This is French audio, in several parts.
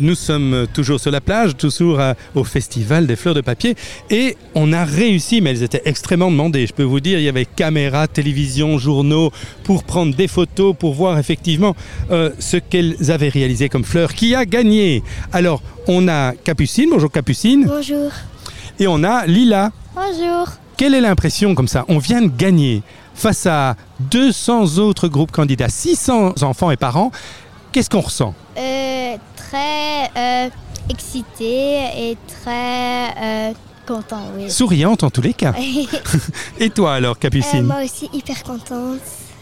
Nous sommes toujours sur la plage, toujours à- au festival des fleurs de papier et on a réussi, mais elles étaient extrêmement demandées. Je peux vous dire, il y avait caméras, télévision, journaux pour prendre des photos, pour voir effectivement euh, ce qu'elles avaient réalisé comme fleurs. Qui a gagné? Alors, on a Capucine, bonjour Capucine, Bonjour. et on a Lila. Bonjour. Quelle est l'impression comme ça? On vient de gagner face à 200 autres groupes candidats, 600 enfants et parents. Qu'est-ce qu'on ressent? Euh, très euh, excité et très euh, content, oui. Souriante en tous les cas. Et toi alors, Euh, Capucine moi aussi, hyper contente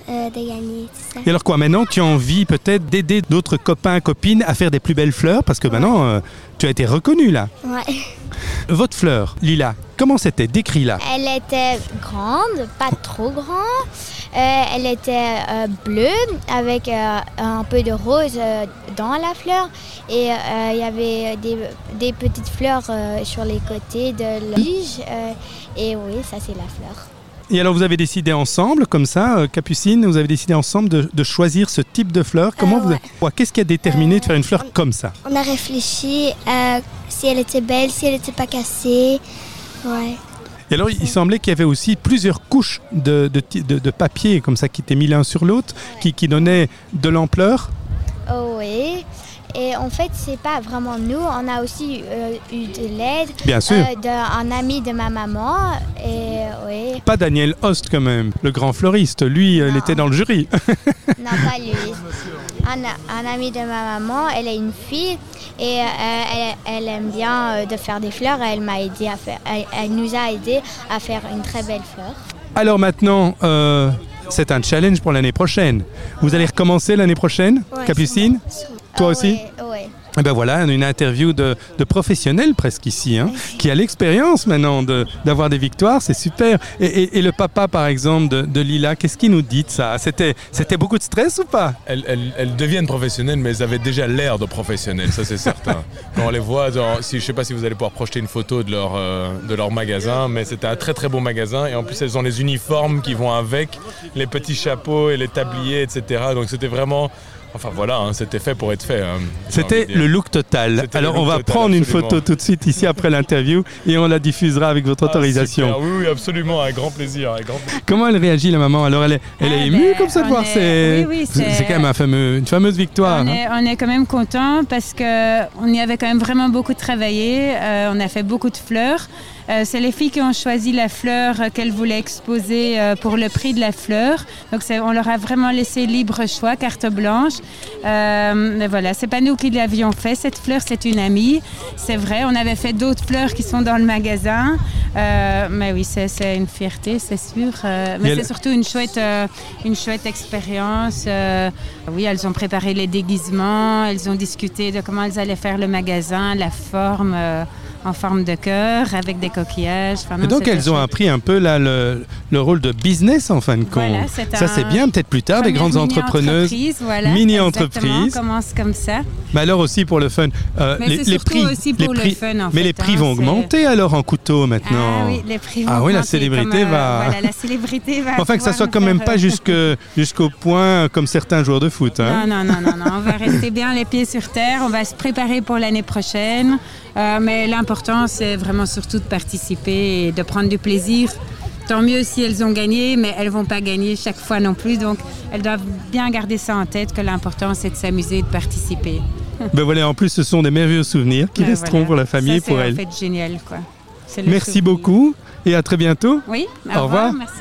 euh, de gagner tout ça. Et alors quoi, maintenant tu as envie peut-être d'aider d'autres copains, copines à faire des plus belles fleurs? Parce que maintenant, euh, tu as été reconnue là. Ouais. Votre fleur, Lila, comment c'était? Décris-la. Elle était grande, pas trop grande. Euh, elle était bleue avec un peu de rose dans la fleur. Et il y avait des, des petites fleurs sur les côtés de la tige. euh, et oui, ça c'est la fleur. Et alors vous avez décidé ensemble, comme ça, euh, Capucine, vous avez décidé ensemble de, de choisir ce type de fleur. Comment Euh, ouais. Qu'est-ce qui a déterminé de faire une fleur on- comme ça On a réfléchi euh, si elle était belle, si elle n'était pas cassée. Ouais. Et alors, il semblait qu'il y avait aussi plusieurs couches de, de, ti- de- de papier comme ça qui étaient mis l'un sur l'autre, qui, qui donnaient de l'ampleur. Oh oui. Et en fait, c'est pas vraiment nous. On a aussi euh, eu de l'aide Bien sûr. euh, d'un ami de ma maman. Et oui, Pas Daniel Host quand même, le grand fleuriste. Lui, euh, il était dans le jury. non pas lui. Un, un ami de ma maman, elle est une fille et euh, elle, elle aime bien euh, de faire des fleurs. Elle m'a aidé à faire. Elle, elle nous a aidé à faire une très belle fleur. alors maintenant, euh, c'est un challenge pour l'année prochaine. Vous allez recommencer l'année prochaine, Ouais, Capucine? Toi Ah aussi ouais, ouais. Et ben voilà, une interview de, de professionnels presque ici, hein, qui a l'expérience maintenant de- d'avoir des victoires, c'est super. Et, et- et le papa, par exemple, de, de Lila, qu'est-ce qu'il nous dit de ça? C'était c'était beaucoup de stress ou pas? Elles, elles- elles deviennent professionnelles, mais elles avaient déjà l'air de professionnelles, ça c'est certain. Quand on les voit, dans- si, je ne sais pas si vous allez pouvoir projeter une photo de leur, euh, de leur magasin, mais c'était un très très beau magasin. Et en plus, elles ont les uniformes qui vont avec, les petits chapeaux et les tabliers, etc. Donc c'était vraiment... Enfin voilà, hein, c'était fait pour être fait. hein, C'était le look total. Alors on va total, prendre une photo tout de suite ici après l'interview et on la diffusera avec votre Ah, autorisation. super, oui, oui, absolument, avec grand plaisir. Avec grand plaisir. Comment elle réagit la maman? Alors elle est, elle est Ah, émue ben, comme ça de voir est- c'est oui, oui, quand même un fameux, une fameuse victoire. On hein. est, on est quand même content parce que on y avait quand même vraiment beaucoup travaillé. Euh, on a fait beaucoup de fleurs. Euh, c'est les filles qui ont choisi la fleur qu'elles voulaient exposer euh, pour le prix de la fleur. Donc on leur a vraiment laissé libre choix, carte blanche. Euh, mais voilà, c'est pas nous qui l'avions fait. Cette fleur, c'est une amie. C'est vrai. On avait fait d'autres fleurs qui sont dans le magasin. Euh, mais oui, c'est une fierté, c'est sûr. Euh, mais c'est surtout une chouette, euh, une chouette expérience. Euh, oui, elles ont préparé les déguisements, elles ont discuté de comment elles allaient faire le magasin, la forme euh, en forme de cœur avec des coquillages. Enfin, Et non, donc c'était elles ont appris un peu là le, le rôle de business en fin de compte. Voilà, ça un- c'est bien peut-être plus tard des grandes entrepreneuses. mini-entreprise, voilà, mini-entreprise. exactement, On commence comme ça. Mais alors aussi pour le fun, euh, Mais les, prix, aussi pour les le prix, fun, en mais fait, les prix hein, vont augmenter alors en couteau maintenant. Ah oui, les prix vont Ah oui, la célébrité comme, euh, va- Voilà, la célébrité va. Enfin que ça soit quand même pas jusque jusqu'au point comme certains joueurs de foot. hein. Non, non, non, non, non. On va rester bien les pieds sur terre. On va se préparer pour l'année prochaine. Euh, mais l'important, c'est vraiment surtout de participer et de prendre du plaisir. Tant mieux si elles ont gagné, mais elles vont pas gagner chaque fois non plus. Donc, elles doivent bien garder ça en tête que l'important, c'est de s'amuser et de participer. Ben voilà, en plus ce sont des merveilleux souvenirs qui Ben resteront voilà. pour la famille et Ça, pour c'est elles. en fait génial, quoi. C'est Merci souvenir. beaucoup et à très bientôt. Oui, Au revoir. Merci.